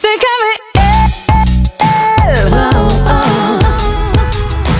C'est KVL.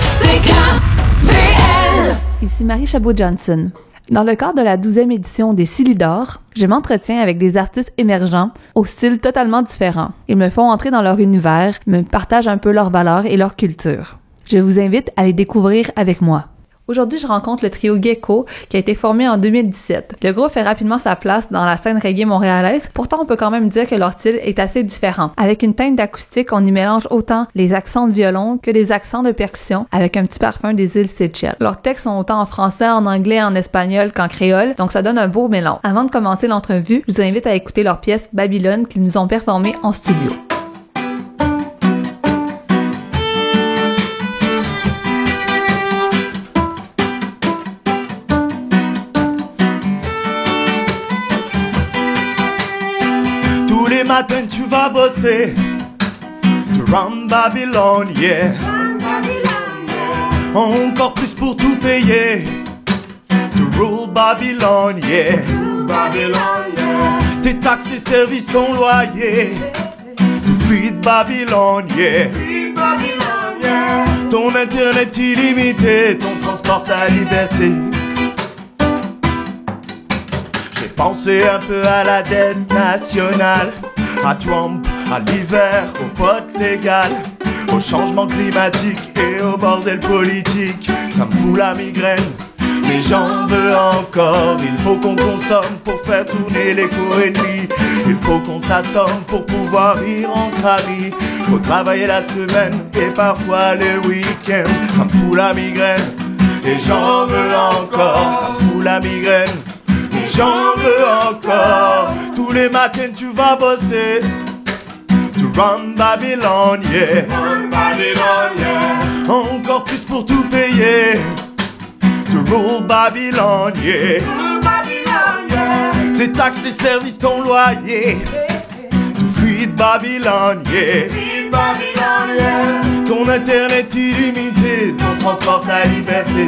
C'est KVL. Ici Marie Chabot-Johnson. Dans le cadre de la 12e édition des Silidor, je m'entretiens avec des artistes émergents au style totalement différent. Ils me font entrer dans leur univers, me partagent un peu leurs valeurs et leur culture. Je vous invite à les découvrir avec moi. Aujourd'hui, je rencontre le trio Gecko qui a été formé en 2017. Le groupe fait rapidement sa place dans la scène reggae montréalaise, pourtant on peut quand même dire que leur style est assez différent. Avec une teinte d'acoustique, on y mélange autant les accents de violon que les accents de percussion avec un petit parfum des îles Seychelles. Leurs textes sont autant en français, en anglais, en espagnol qu'en créole, donc ça donne un beau mélange. Avant de commencer l'entrevue, je vous invite à écouter leur pièce Babylone qu'ils nous ont performée en studio. Tu vas bosser. To run Babylon, yeah. Encore plus pour tout payer. To rule Babylon, yeah. Tes taxes, tes services, ton loyer To feed Babylon, yeah. Ton internet illimité, ton transport, ta liberté. J'ai pensé un peu à la dette nationale, à Trump, à l'hiver, au vote légal, au changement climatique et au bordel politique. Ça me fout la migraine, mais j'en veux encore. Il faut qu'on consomme pour faire tourner l'économie. Il faut qu'on s'assomme pour pouvoir y rentrer. Faut travailler la semaine et parfois le week-end. Ça me fout la migraine. Et j'en veux encore, ça me fout la migraine. J'en veux encore. Tous les matins tu vas bosser. To run Babylon, yeah. Encore plus pour tout payer. To rule Babylon, yeah. Tes taxes, tes services, ton loyer. To feed Babylon, yeah. Ton internet illimité, ton transport, ta liberté.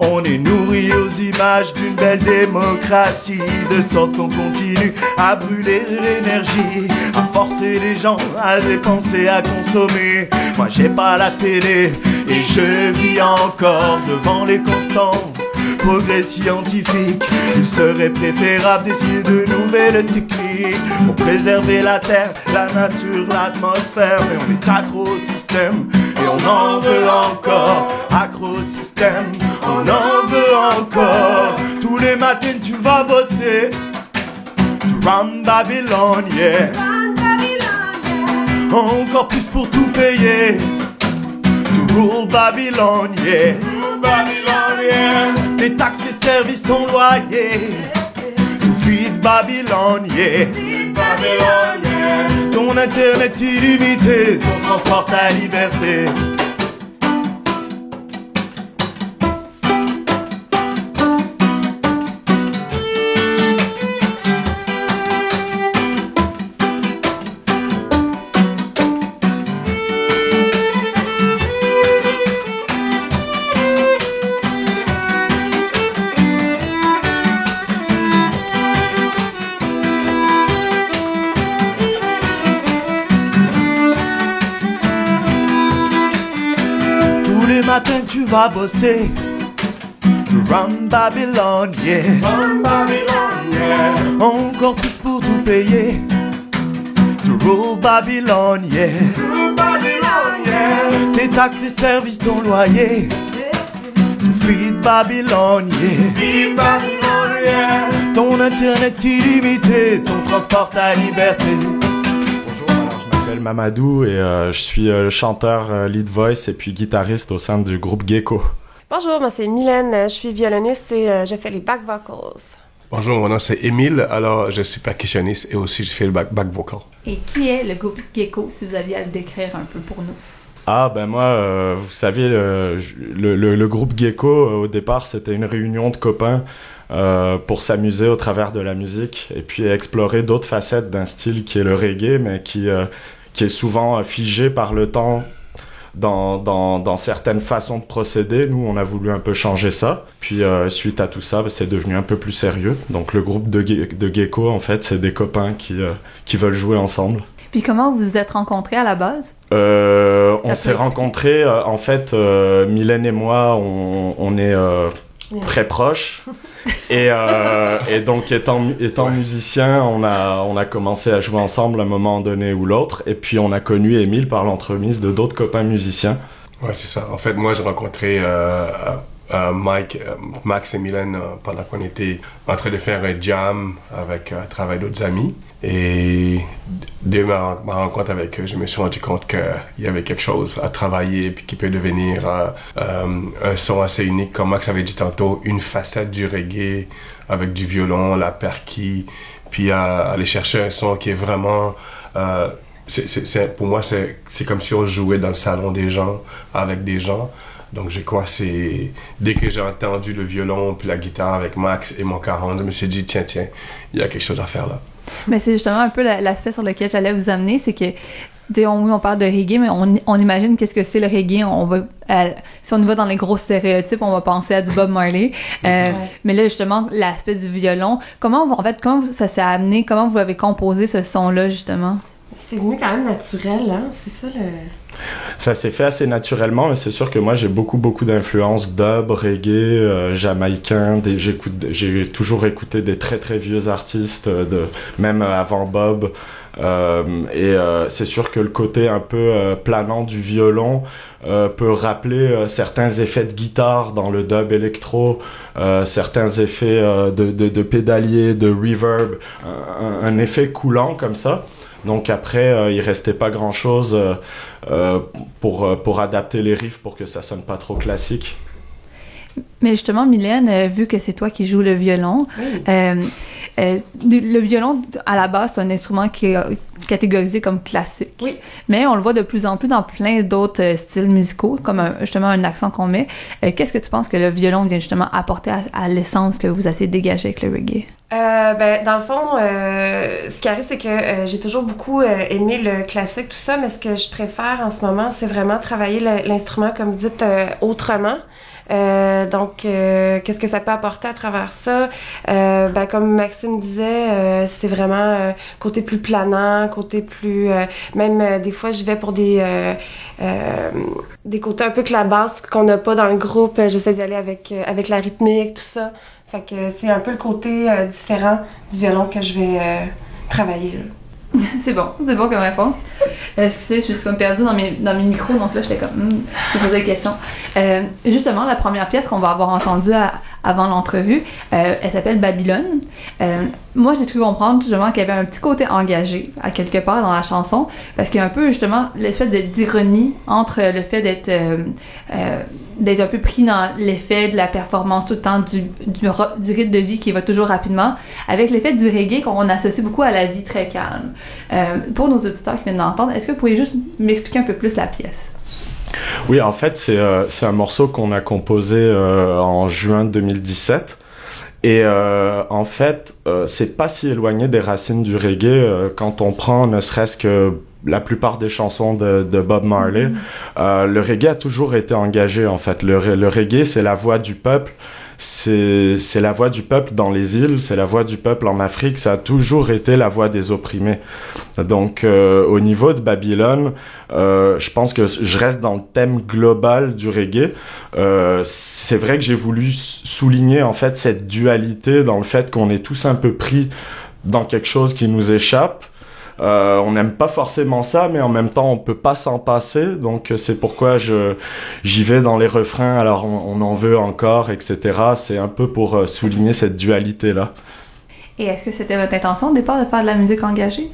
On est nourri aux images d'une belle démocratie, de sorte qu'on continue à brûler l'énergie, à forcer les gens à dépenser, à consommer. Moi j'ai pas la télé et je vis encore devant les constants progrès scientifiques. Il serait préférable d'essayer de nouvelles techniques pour préserver la terre, la nature, l'atmosphère. Mais on est accro au système et on en veut encore. Accro système, on en veut encore. Tous les matins tu vas bosser. Run Babylon, yeah. Encore plus pour tout payer. To rule Babylon, yeah. Tes taxes, tes services, ton loyer. To feed Babylon, yeah. Ton internet illimité, ton transport, ta liberté. Matins tu vas bosser. To run Babylon, yeah. Encore plus pour tout payer. To rule Babylon, yeah. Tes taxes, tes services, ton loyer. To feed Babylon, yeah. Ton internet illimité, ton transport, ta liberté. M'appelle Mamadou et euh, je suis euh, chanteur euh, lead voice et puis guitariste au sein du groupe Gecko. Bonjour, moi c'est Mylène, je suis violoniste et euh, je fais les back vocals. Bonjour, mon nom c'est Émile, alors je suis percussionniste et aussi je fais le back, back vocal. Et qui est le groupe Gecko, si vous aviez à le décrire un peu pour nous? Ah ben moi, euh, vous savez, le, le, le- le groupe Gecko, euh, au départ, c'était une réunion de copains euh, pour s'amuser au travers de la musique et puis explorer d'autres facettes d'un style qui est le reggae, mais qui, euh, qui est souvent figé par le temps dans, dans, dans certaines façons de procéder. Nous, on a voulu un peu changer ça. Puis euh, suite à tout ça, bah, c'est devenu un peu plus sérieux. Donc le groupe de, Ge- de Gecko, en fait, c'est des copains qui, euh, qui veulent jouer ensemble. Puis comment vous vous êtes rencontrés à la base? Euh, on s'est rencontrés, en fait, Mylène et moi, on, on est. très proches. et, euh, et donc, étant, étant Ouais. musicien, on a, on a commencé à jouer ensemble à un moment donné ou l'autre. Et puis, on a connu Émile par l'entremise de d'autres copains musiciens. Ouais, c'est ça. En fait, moi, j'ai rencontré euh, euh, Mike, Max et Mylène pendant qu'on était en train de faire un jam avec, à travers d'autres amis. Et dès ma, rencontre avec eux, je me suis rendu compte qu'il y avait quelque chose à travailler puis qui peut devenir euh, euh, un son assez unique, comme Max avait dit tantôt, une facette du reggae avec du violon, la perquis, puis aller chercher un son qui est vraiment... euh, pour moi, c'est, comme si on jouait dans le salon des gens, avec des gens. Donc, je crois c'est... Dès que j'ai entendu le violon puis la guitare avec Max et mon 40, je me suis dit, tiens, tiens, il y a quelque chose à faire là. Mais c'est justement un peu la- l'aspect sur lequel j'allais vous amener, c'est que on, oui, on parle de reggae, mais on, on imagine qu'est-ce que c'est le reggae. On va, euh, si on y va dans les gros stéréotypes, on va penser à du Bob Marley. Euh, Ouais. Mais là, justement, l'aspect du violon, comment, en fait, comment ça s'est amené, comment vous avez composé ce son-là, justement? C'est venu quand même naturel, hein? C'est ça le. Ça s'est fait assez naturellement, mais c'est sûr que moi j'ai beaucoup beaucoup d'influences dub, reggae, euh, jamaïcain. J'ai toujours écouté des très très vieux artistes, euh, même euh, avant Bob. Euh, et c'est sûr que le côté un peu planant du violon peut rappeler certains effets de guitare dans le dub électro, certains effets de, de, pédalier, de reverb, un effet coulant comme ça. Donc après, euh, il restait pas grand chose pour, euh, pour adapter les riffs pour que ça sonne pas trop classique. Mais justement, Mylène, euh, vu que c'est toi qui joues le violon, Oui. Euh, le violon, à la base, c'est un instrument qui est euh, catégorisé comme classique. Oui. Mais on le voit de plus en plus dans plein d'autres euh, styles musicaux, comme un- justement un accent qu'on met. Euh, Qu'est-ce que tu penses que le violon vient justement apporter à, à l'essence que vous essayez de dégager avec le reggae? Ben, dans le fond, ce qui arrive, c'est que j'ai toujours beaucoup aimé le classique, tout ça, mais ce que je préfère en ce moment, c'est vraiment travailler le- l'instrument, comme vous dites, autrement. Euh, donc, euh, qu'est-ce que ça peut apporter à travers ça? Euh, ben, comme Maxime disait, c'est vraiment côté plus planant, côté plus... même des fois, je vais pour des... des côtés un peu que la basse qu'on n'a pas dans le groupe. J'essaie d'y aller avec, avec la rythmique, tout ça. Fait que c'est un peu le côté euh, différent du violon que je vais euh, travailler. là. c'est bon, c'est bon comme réponse. Euh, excusez, je suis comme perdue dans mes, dans mes micros, donc là, j'étais comme, hmm, je poser des questions. Euh, justement, la première pièce qu'on va avoir entendue à- avant l'entrevue, euh, elle s'appelle Babylone. Euh, moi, j'ai cru comprendre justement qu'il y avait un petit côté engagé à quelque part dans la chanson, parce qu'il y a un peu justement l'espèce d'ironie entre le fait d'être euh, d'être un peu pris dans l'effet de la performance tout le temps du, du, rythme de vie qui va toujours rapidement, avec l'effet du reggae qu'on associe beaucoup à la vie très calme. Pour nos auditeurs qui viennent d'entendre, est-ce que vous pourriez juste m'expliquer un peu plus la pièce? Oui, en fait, c'est euh, c'est un morceau qu'on a composé euh, en juin 2017. Et euh, en fait, euh, c'est pas si éloigné des racines du reggae euh, quand on prend ne serait-ce que la plupart des chansons de, de Bob Marley. Euh, le reggae a toujours été engagé en fait. Le, le reggae, c'est la voix du peuple. C'est la voix du peuple dans les îles, c'est la voix du peuple en Afrique, ça a toujours été la voix des opprimés. Donc euh, au niveau de Babylone, euh, je pense que je reste dans le thème global du reggae. Euh, c'est vrai que j'ai voulu souligner en fait cette dualité dans le fait qu'on est tous un peu pris dans quelque chose qui nous échappe. Euh, on n'aime pas forcément ça, mais en même temps, on peut pas s'en passer. Donc, euh, c'est pourquoi je j'y vais dans les refrains. Alors, on, on en veut encore, etc. C'est un peu pour euh, souligner cette dualité là. Et est-ce que c'était votre intention au départ de faire de la musique engagée?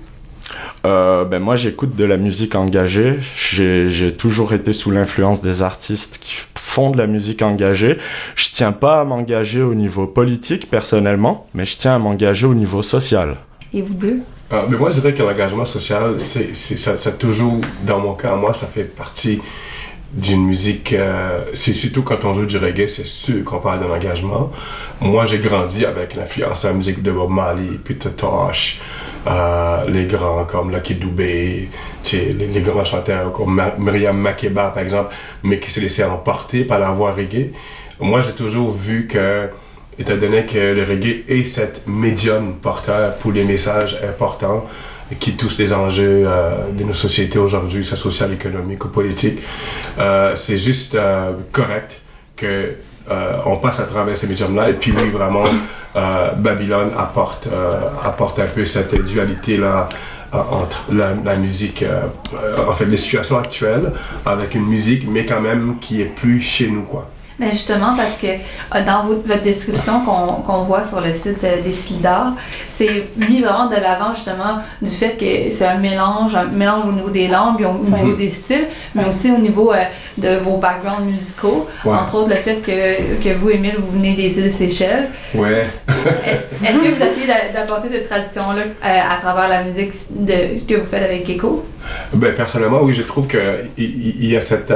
Euh, ben moi, j'écoute de la musique engagée. J'ai j'ai toujours été sous l'influence des artistes qui font de la musique engagée. Je tiens pas à m'engager au niveau politique personnellement, mais je tiens à m'engager au niveau social. Et vous deux? Euh, mais moi, je dirais que l'engagement social, c'est, ça, ça toujours, dans mon cas, moi, ça fait partie d'une musique. euh, c'est surtout quand on joue du reggae, c'est sûr qu'on parle d'un engagement. Moi, j'ai grandi avec l'influence de la musique de Bob Marley, Peter Tosh, euh, les grands comme Lucky Dubé, les, les grands chanteurs comme Ma- Myriam Makeba par exemple, mais qui se laissaient emporter par la voix reggae. Moi, j'ai toujours vu que, étant donné que le reggae est cette médium porteur pour les messages importants qui touchent les enjeux euh, de nos sociétés aujourd'hui, soit sociales, économiques ou politiques, euh, c'est juste euh, correct que euh, on passe à travers ces médiums-là. Et puis oui, vraiment, Babylone apporte, apporte un peu cette dualité-là euh, entre la, musique, en fait, les situations actuelles, avec une musique, mais quand même qui est plus chez nous, quoi. Mais justement, parce que euh, dans votre, votre description qu'on voit sur le site euh, des Slidars, c'est mis vraiment de l'avant justement du fait que c'est un mélange, un mélange au niveau des langues, au niveau Mhm. des styles, mais aussi au niveau euh, de vos backgrounds musicaux. Ouais. Entre autres, le fait que, que vous, Émile, vous venez des îles Seychelles. Ouais. Est-ce que vous essayez d'a- d'apporter cette tradition-là à travers la musique de, que vous faites avec Gecko? Ben, personnellement, oui, je trouve que il, il- il y a cette,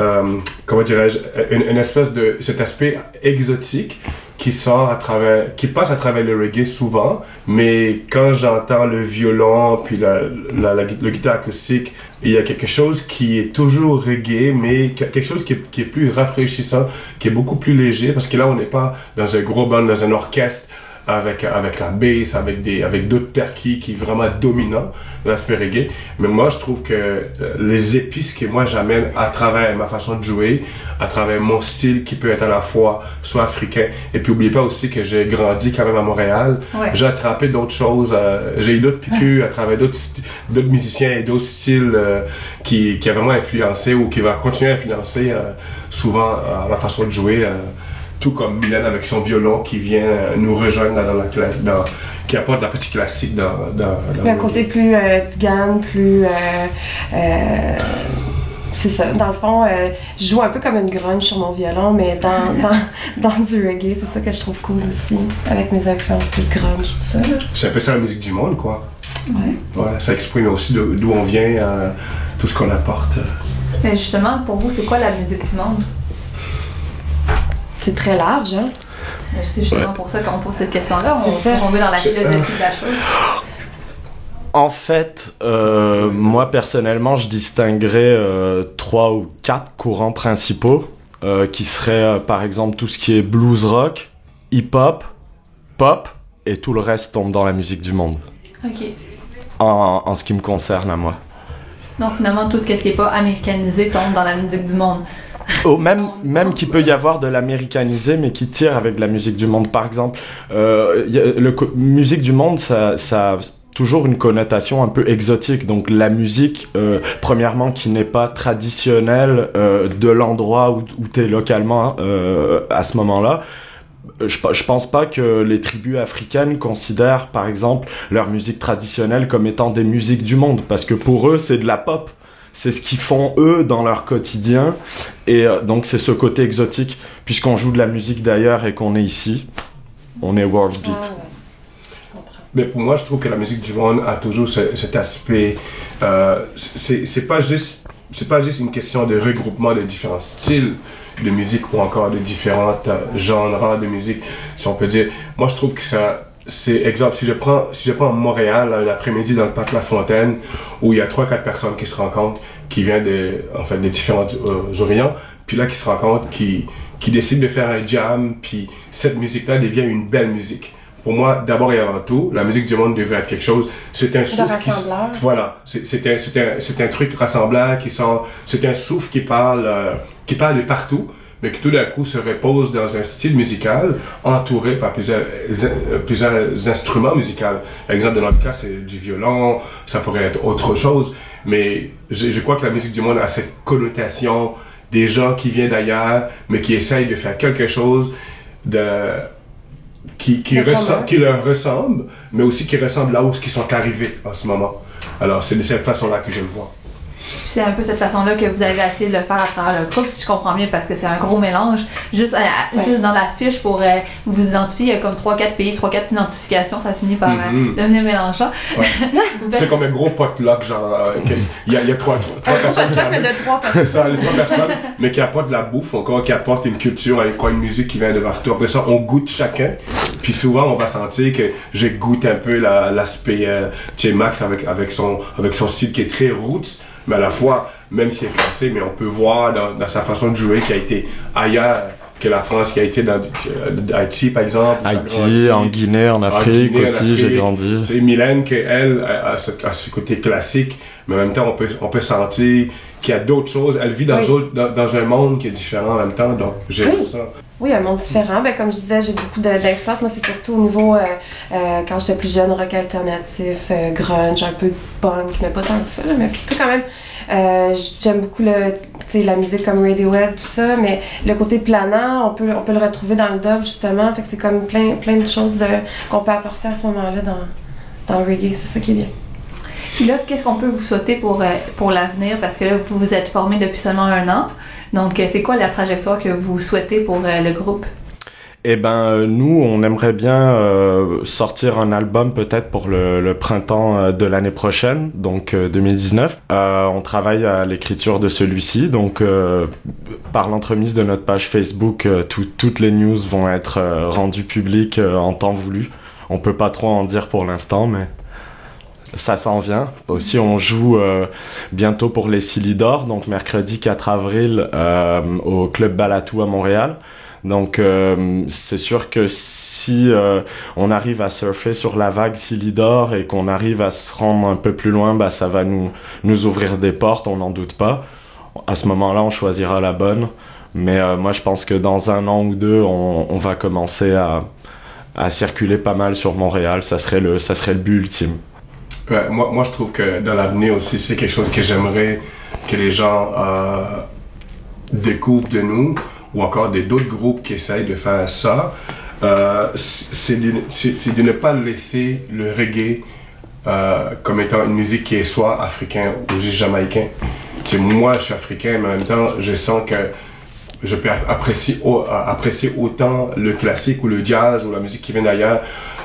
euh, comment dirais-je, une, une espèce de, cet aspect exotique qui sort à travers, qui passe à travers le reggae souvent, mais quand j'entends le violon puis la, la, la, le guitare acoustique, il y a quelque chose qui est toujours reggae, mais que- quelque chose qui est, qui est plus rafraîchissant, qui est beaucoup plus léger, parce que là, on n'est pas dans un gros band, dans un orchestre, avec avec la bass, avec des avec d'autres perquis qui est vraiment dominant l'aspect reggae. Mais moi, je trouve que euh, les épices que moi j'amène à travers ma façon de jouer, à travers mon style qui peut être à la fois soit africain et puis oubliez pas aussi que j'ai grandi quand même à Montréal. Ouais. J'ai attrapé d'autres choses, euh, j'ai eu d'autres piqûres à travers d'autres d'autres musiciens et d'autres styles euh, qui qui a vraiment influencé ou qui va continuer à influencer euh, souvent ma façon de jouer. Tout comme Mylène avec son violon qui vient euh, nous rejoindre dans la cla- dans, qui apporte la petite classique dans, dans, dans le côté plus euh, tzigane, plus. euh, euh, c'est ça. Dans le fond, euh, je joue un peu comme une grunge sur mon violon, mais dans, dans, dans du reggae. C'est ça que je trouve cool aussi, avec mes influences plus grunge, tout ça. C'est un peu ça la musique du monde, quoi. Ouais. Ouais, ça exprime aussi d'où on vient, euh, tout ce qu'on apporte. Mais justement, pour vous, c'est quoi la musique du monde? C'est très large, hein? C'est justement pour ça qu'on pose cette question-là. On on va dans la philosophie de la chose. En fait, euh, moi personnellement, je distinguerais euh, trois ou quatre courants principaux, euh, qui seraient euh, par exemple tout ce qui est blues rock, hip-hop, pop, et tout le reste tombe dans la musique du monde, OK. en, en ce qui me concerne à moi. Donc finalement, tout ce qui n'est pas américanisé tombe dans la musique du monde. Oh, même même qu'il peut y avoir de l'américanisé, mais qui tire avec la musique du monde. Par exemple, euh, musique du monde, ça, ça a toujours une connotation un peu exotique. Donc la musique, euh, premièrement, qui n'est pas traditionnelle euh, de l'endroit où, tu es localement euh, à ce moment-là. Je, je pense pas que les tribus africaines considèrent, par exemple, leur musique traditionnelle comme étant des musiques du monde, parce que pour eux, c'est de la pop. C'est ce qu'ils font eux dans leur quotidien. Et euh, donc c'est ce côté exotique, puisqu'on joue de la musique d'ailleurs et qu'on est ici, on est world beat. Ah, ouais. Mais pour moi, je trouve que la musique du monde a toujours ce- cet aspect. Euh, c'est c'est pas juste, c'est pas juste une question de regroupement de différents styles de musique ou encore de différents euh, genres de musique, si on peut dire. Moi, je trouve que ça, c'est exemple. Si je prends, si je prends Montréal un après-midi dans le parc La Fontaine, où il y a trois quatre personnes qui se rencontrent, qui viennent de, en fait, des différents euh, horizons, puis là qui se rencontrent, qui qui décident de faire un jam, puis cette musique-là devient une belle musique. Pour moi, d'abord et avant tout, la musique du monde devait être quelque chose. C'est un souffle qui, voilà, c'est c'est un, c'est un, c'est un truc rassembleur qui sort, c'est un souffle qui parle, euh, qui parle de partout, mais qui tout d'un coup se repose dans un style musical entouré par plusieurs, euh, plusieurs instruments musicaux. Par exemple, dans notre cas, c'est du violon, ça pourrait être autre chose, mais je, je crois que la musique du monde a cette connotation des gens qui viennent d'ailleurs, mais qui essayent de faire quelque chose de qui, De qui leur ressemble, mais aussi qui ressemble là où ils sont arrivés en ce moment. Alors, c'est de cette façon-là que je le vois. C'est un peu cette façon-là que vous avez essayé de le faire à travers le groupe, si je comprends bien, parce que c'est un gros mélange. Juste, à- à- Ouais. juste dans la fiche pour euh, vous identifier, il y a comme 3-4 pays, 3-4 identifications, ça finit par euh, Mhm. devenir mélangeant. Ouais. C'est comme un gros potluck, genre, euh, que- il y a, il y a trois, trois gros personnes qui mais de trois C'est personnes. ça, les trois personnes, mais qui apportent de la bouffe, encore qui apportent une culture, avec quoi, une musique qui vient de partout. Après ça, on goûte chacun. Puis souvent, on va sentir que je goûte un peu la- l'aspect, euh, tu sais, Max avec, avec son, avec son style qui est très roots, mais à la fois, même s'il est français, mais on peut voir dans, dans sa façon de jouer qu'il a été ailleurs que la France, qui a été dans euh, Haïti, par exemple. Haïti, en Guinée, en Afrique Guinée, aussi, j'ai grandi. C'est Mylène qui elle a, a ce, a ce côté classique, mais en même temps on peut on peut sentir qu'il y a d'autres choses. Elle vit dans, Oui. autre- dans, dans un monde qui est différent en même temps, donc j'aime Oui. ça. Oui, un monde différent. Ben, comme je disais, j'ai beaucoup de- d'influence. Moi, c'est surtout au niveau, euh, euh, quand j'étais plus jeune, rock alternatif, euh, grunge, un peu punk, mais pas tant que ça, là, mais sais, quand même. J'aime beaucoup le, la musique comme Radiohead, tout ça, mais le côté planant, on peut, on peut le retrouver dans le dub, justement. Fait que c'est comme plein, plein de choses qu'on peut apporter à ce moment-là dans, dans le reggae. C'est ça qui est bien. Là, qu'est-ce qu'on peut vous souhaiter pour, euh, pour l'avenir? Parce que là, vous vous êtes formé depuis seulement un an. Donc, euh, c'est quoi la trajectoire que vous souhaitez pour euh, le groupe? Eh ben, nous, on aimerait bien euh, sortir un album peut-être pour le, le printemps de l'année prochaine, donc euh, 2019. Euh, on travaille à l'écriture de celui-ci, donc par l'entremise de notre page Facebook, tout- toutes les news vont être rendues publiques en temps voulu. On peut pas trop en dire pour l'instant, mais ça s'en vient. Aussi, on joue euh, bientôt pour les Silidor, donc mercredi 4 avril euh, au Club Balatou à Montréal. Donc euh, c'est sûr que si euh, on arrive à surfer sur la vague Silidor et qu'on arrive à se rendre un peu plus loin, bah ça va nous nous ouvrir des portes, on n'en doute pas. À ce moment-là, on choisira la bonne. Mais euh, moi, je pense que dans un an ou deux, on, on va commencer à à circuler pas mal sur Montréal. Ça serait le ça serait le but ultime. Ouais, moi, moi, je trouve que dans l'avenir aussi, c'est quelque chose que j'aimerais que les gens euh, découvrent de nous, ou encore des d'autres groupes qui essayent de faire ça. Euh, c'est de, de ne pas laisser le reggae euh, comme étant une musique qui est soit africain ou juste jamaïcain. Tu moi, je suis africain, mais en même temps, je sens que je peux apprécier, apprécier autant le classique ou le jazz ou la musique qui vient d'ailleurs.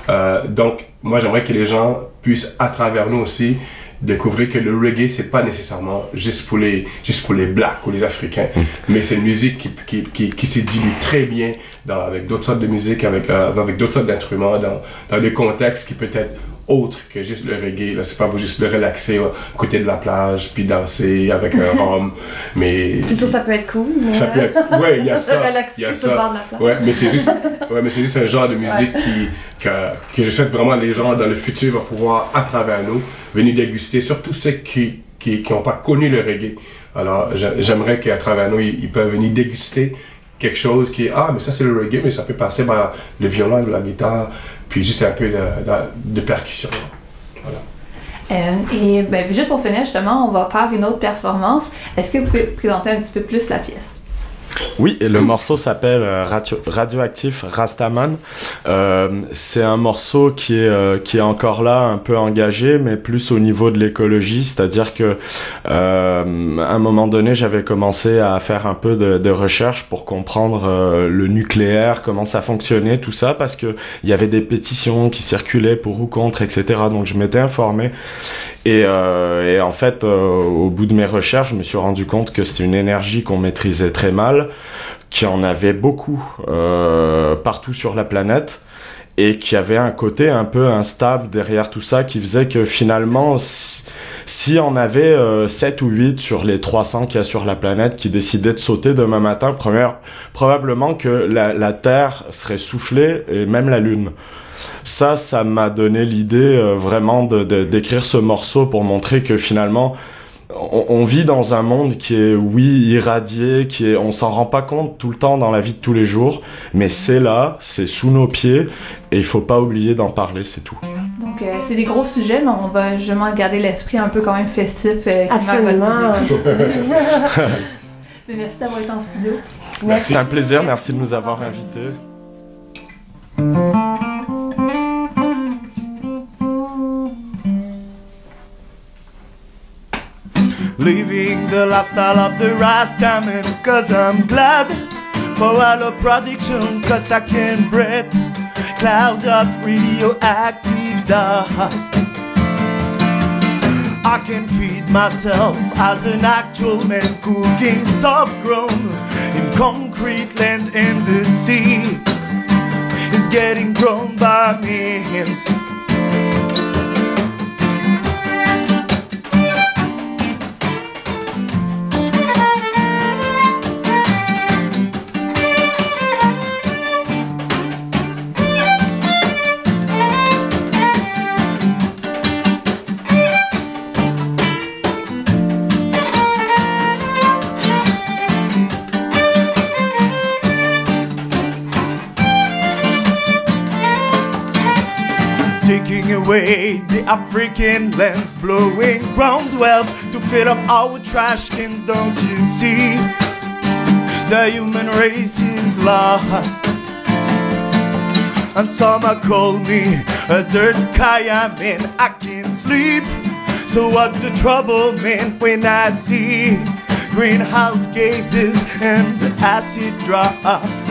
Euh, donc, moi, j'aimerais que les gens puissent, à travers nous aussi, découvrir que le reggae, c'est pas nécessairement juste pour les, juste pour les blacks ou les africains, mais c'est une musique qui, qui, qui, qui se dilue très bien dans, avec d'autres sortes de musique, avec, euh, avec d'autres sortes d'instruments, dans, dans des contextes qui peut être autres que juste le reggae. Là, c'est pas pour juste de relaxer à côté de la plage, puis danser avec un rhum, mais... C'est sûr, ça peut être cool, mais. Ça peut être, ouais, il y a ça. Relaxer Il y a sur le ça. bord de la plage. Ouais, mais c'est juste, ouais, mais c'est juste un genre de musique qui, que, que je souhaite vraiment les gens dans le futur vont pouvoir, à travers nous, venir déguster, surtout ceux qui, qui, qui n'ont pas connu le reggae. Alors, j'a- j'aimerais qu'à travers nous, ils, ils peuvent venir déguster quelque chose qui est, ah, mais ça c'est le reggae, mais ça peut passer par le violon, la guitare, puis juste un peu de, percussion. Euh, et ben, juste pour finir, justement, on va faire une autre performance. Est-ce que vous pouvez présenter un petit peu plus la pièce? Oui, et le morceau s'appelle euh, Radio- Radioactif Rastaman. Euh, c'est un morceau qui est euh, qui est encore là, un peu engagé, mais plus au niveau de l'écologie, c'est-à-dire que euh, à un moment donné, j'avais commencé à faire un peu de, de recherche pour comprendre euh, le nucléaire, comment ça fonctionnait, tout ça, parce que il y avait des pétitions qui circulaient pour ou contre, etc. Donc je m'étais informé. Et, euh, et en fait, euh, au bout de mes recherches, je me suis rendu compte que c'était une énergie qu'on maîtrisait très mal, qu'il en avait beaucoup euh, partout sur la planète, et qu'il y avait un côté un peu instable derrière tout ça qui faisait que finalement, si on avait euh, 7 ou 8 sur les 300 qu'il y a sur la planète qui décidaient de sauter demain matin, première, probablement que la, la Terre serait soufflée, et même la Lune. Ça, ça m'a donné l'idée euh, vraiment de de- d'écrire ce morceau pour montrer que finalement, on, on vit dans un monde qui est, oui, irradié, qui est, on s'en rend pas compte tout le temps dans la vie de tous les jours, mais c'est là, c'est sous nos pieds, et il faut pas oublier d'en parler, c'est tout. Donc, euh, c'est des gros sujets, mais on va justement garder l'esprit un peu quand même festif euh, Absolument. Mais merci d'avoir été en studio. C'est un plaisir, merci de nous avoir invités. Living the lifestyle of the Rastaman, cause I'm glad for all the production, cause I can breathe. Cloud of radioactive dust. I can feed myself as an actual man cooking stuff grown in concrete lands and the sea is getting grown by me. Taking away the African lands, blowing ground wealth to fill up our trash cans. Don't you see? The human race is lost. And some call me a dirt man. I can't sleep. So what's the trouble, man, when I see greenhouse gases and acid drops?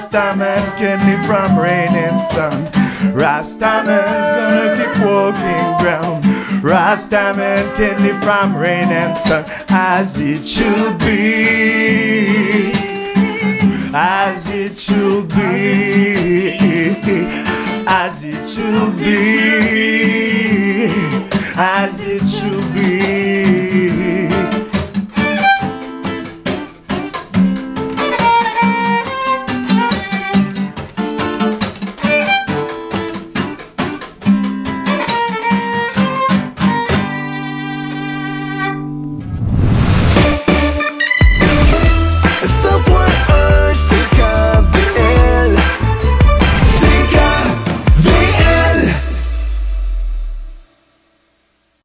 Rastaman can live from rain and sun. Rastaman's gonna keep walking ground. Rastaman can live from rain and sun As it should be. As it should be. As it should be. As it should be